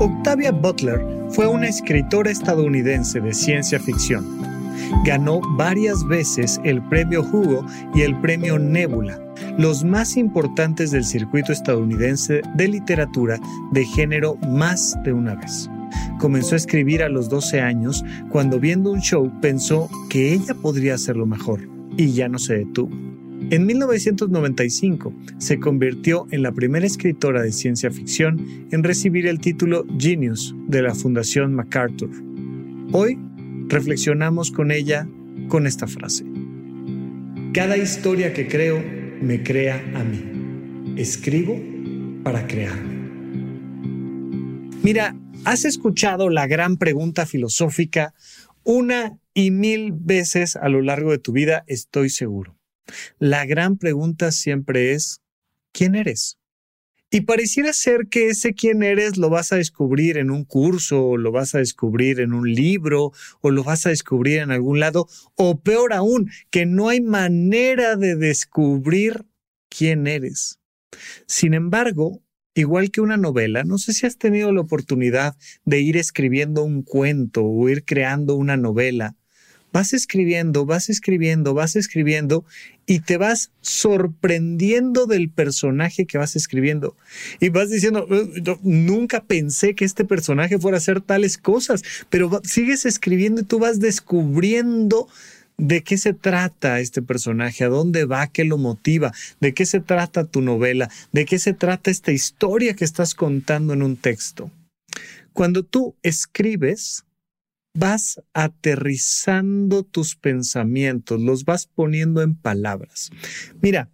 Octavia Butler fue una escritora estadounidense de ciencia ficción. Ganó varias veces el premio Hugo y el premio Nebula, los más importantes del circuito estadounidense de literatura de género más de una vez. Comenzó a escribir a los 12 años cuando viendo un show pensó que ella podría hacerlo mejor y ya no se detuvo. En 1995 se convirtió en la primera escritora de ciencia ficción en recibir el título Genius de la Fundación MacArthur. Hoy reflexionamos con ella con esta frase. Cada historia que creo me crea a mí. Escribo para crearme. Mira, has escuchado la gran pregunta filosófica una y mil veces a lo largo de tu vida, estoy seguro. La gran pregunta siempre es, ¿quién eres? Y pareciera ser que ese quién eres lo vas a descubrir en un curso, o lo vas a descubrir en un libro, o lo vas a descubrir en algún lado, o peor aún, que no hay manera de descubrir quién eres. Sin embargo, igual que una novela, no sé si has tenido la oportunidad de ir escribiendo un cuento o ir creando una novela vas escribiendo, vas escribiendo, vas escribiendo y te vas sorprendiendo del personaje que vas escribiendo. Y vas diciendo, nunca pensé que este personaje fuera a hacer tales cosas, pero sigues escribiendo y tú vas descubriendo de qué se trata este personaje, a dónde va, qué lo motiva, de qué se trata tu novela, de qué se trata esta historia que estás contando en un texto. Cuando tú escribes, vas aterrizando tus pensamientos, los vas poniendo en palabras. Mira,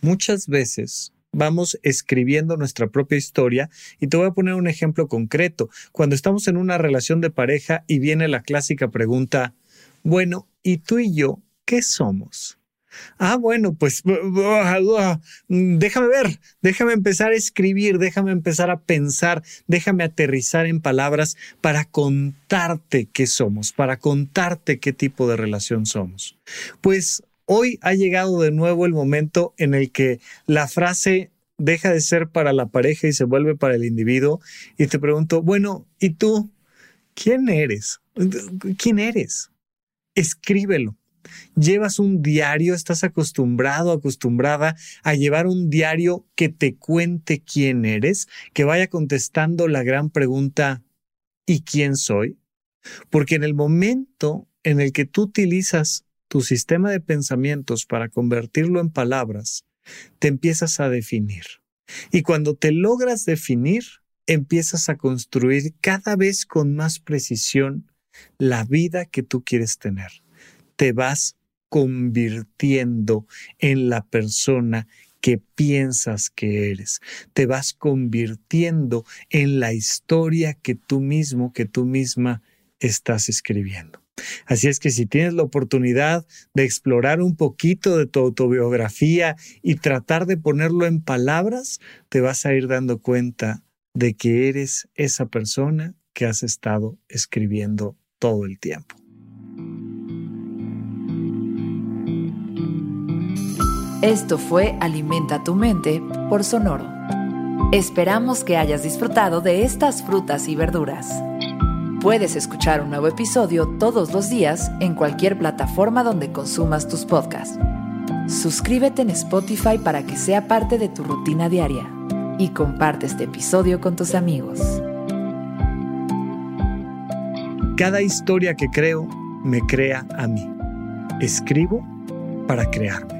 muchas veces vamos escribiendo nuestra propia historia y te voy a poner un ejemplo concreto. Cuando estamos en una relación de pareja y viene la clásica pregunta, bueno, ¿y tú y yo qué somos? Ah, bueno, pues déjame ver, déjame empezar a escribir, déjame empezar a pensar, déjame aterrizar en palabras para contarte qué somos, para contarte qué tipo de relación somos. Pues hoy ha llegado de nuevo el momento en el que la frase deja de ser para la pareja y se vuelve para el individuo y te pregunto, bueno, ¿y tú? ¿Quién eres? ¿Quién eres? Escríbelo llevas un diario, estás acostumbrado, acostumbrada a llevar un diario que te cuente quién eres, que vaya contestando la gran pregunta, ¿y quién soy? Porque en el momento en el que tú utilizas tu sistema de pensamientos para convertirlo en palabras, te empiezas a definir. Y cuando te logras definir, empiezas a construir cada vez con más precisión la vida que tú quieres tener te vas convirtiendo en la persona que piensas que eres. Te vas convirtiendo en la historia que tú mismo, que tú misma estás escribiendo. Así es que si tienes la oportunidad de explorar un poquito de tu autobiografía y tratar de ponerlo en palabras, te vas a ir dando cuenta de que eres esa persona que has estado escribiendo todo el tiempo. Esto fue Alimenta tu mente por Sonoro. Esperamos que hayas disfrutado de estas frutas y verduras. Puedes escuchar un nuevo episodio todos los días en cualquier plataforma donde consumas tus podcasts. Suscríbete en Spotify para que sea parte de tu rutina diaria y comparte este episodio con tus amigos. Cada historia que creo me crea a mí. Escribo para crearme.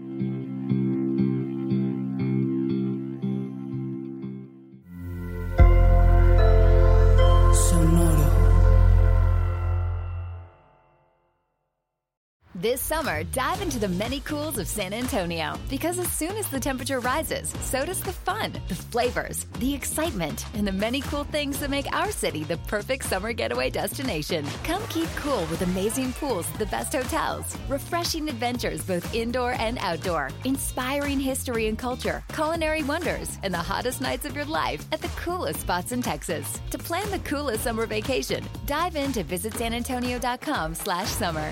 This summer, dive into the many cools of San Antonio because as soon as the temperature rises, so does the fun, the flavors, the excitement, and the many cool things that make our city the perfect summer getaway destination. Come keep cool with amazing pools the best hotels, refreshing adventures both indoor and outdoor, inspiring history and culture, culinary wonders, and the hottest nights of your life at the coolest spots in Texas. To plan the coolest summer vacation, dive into visitsanantonio.com slash summer.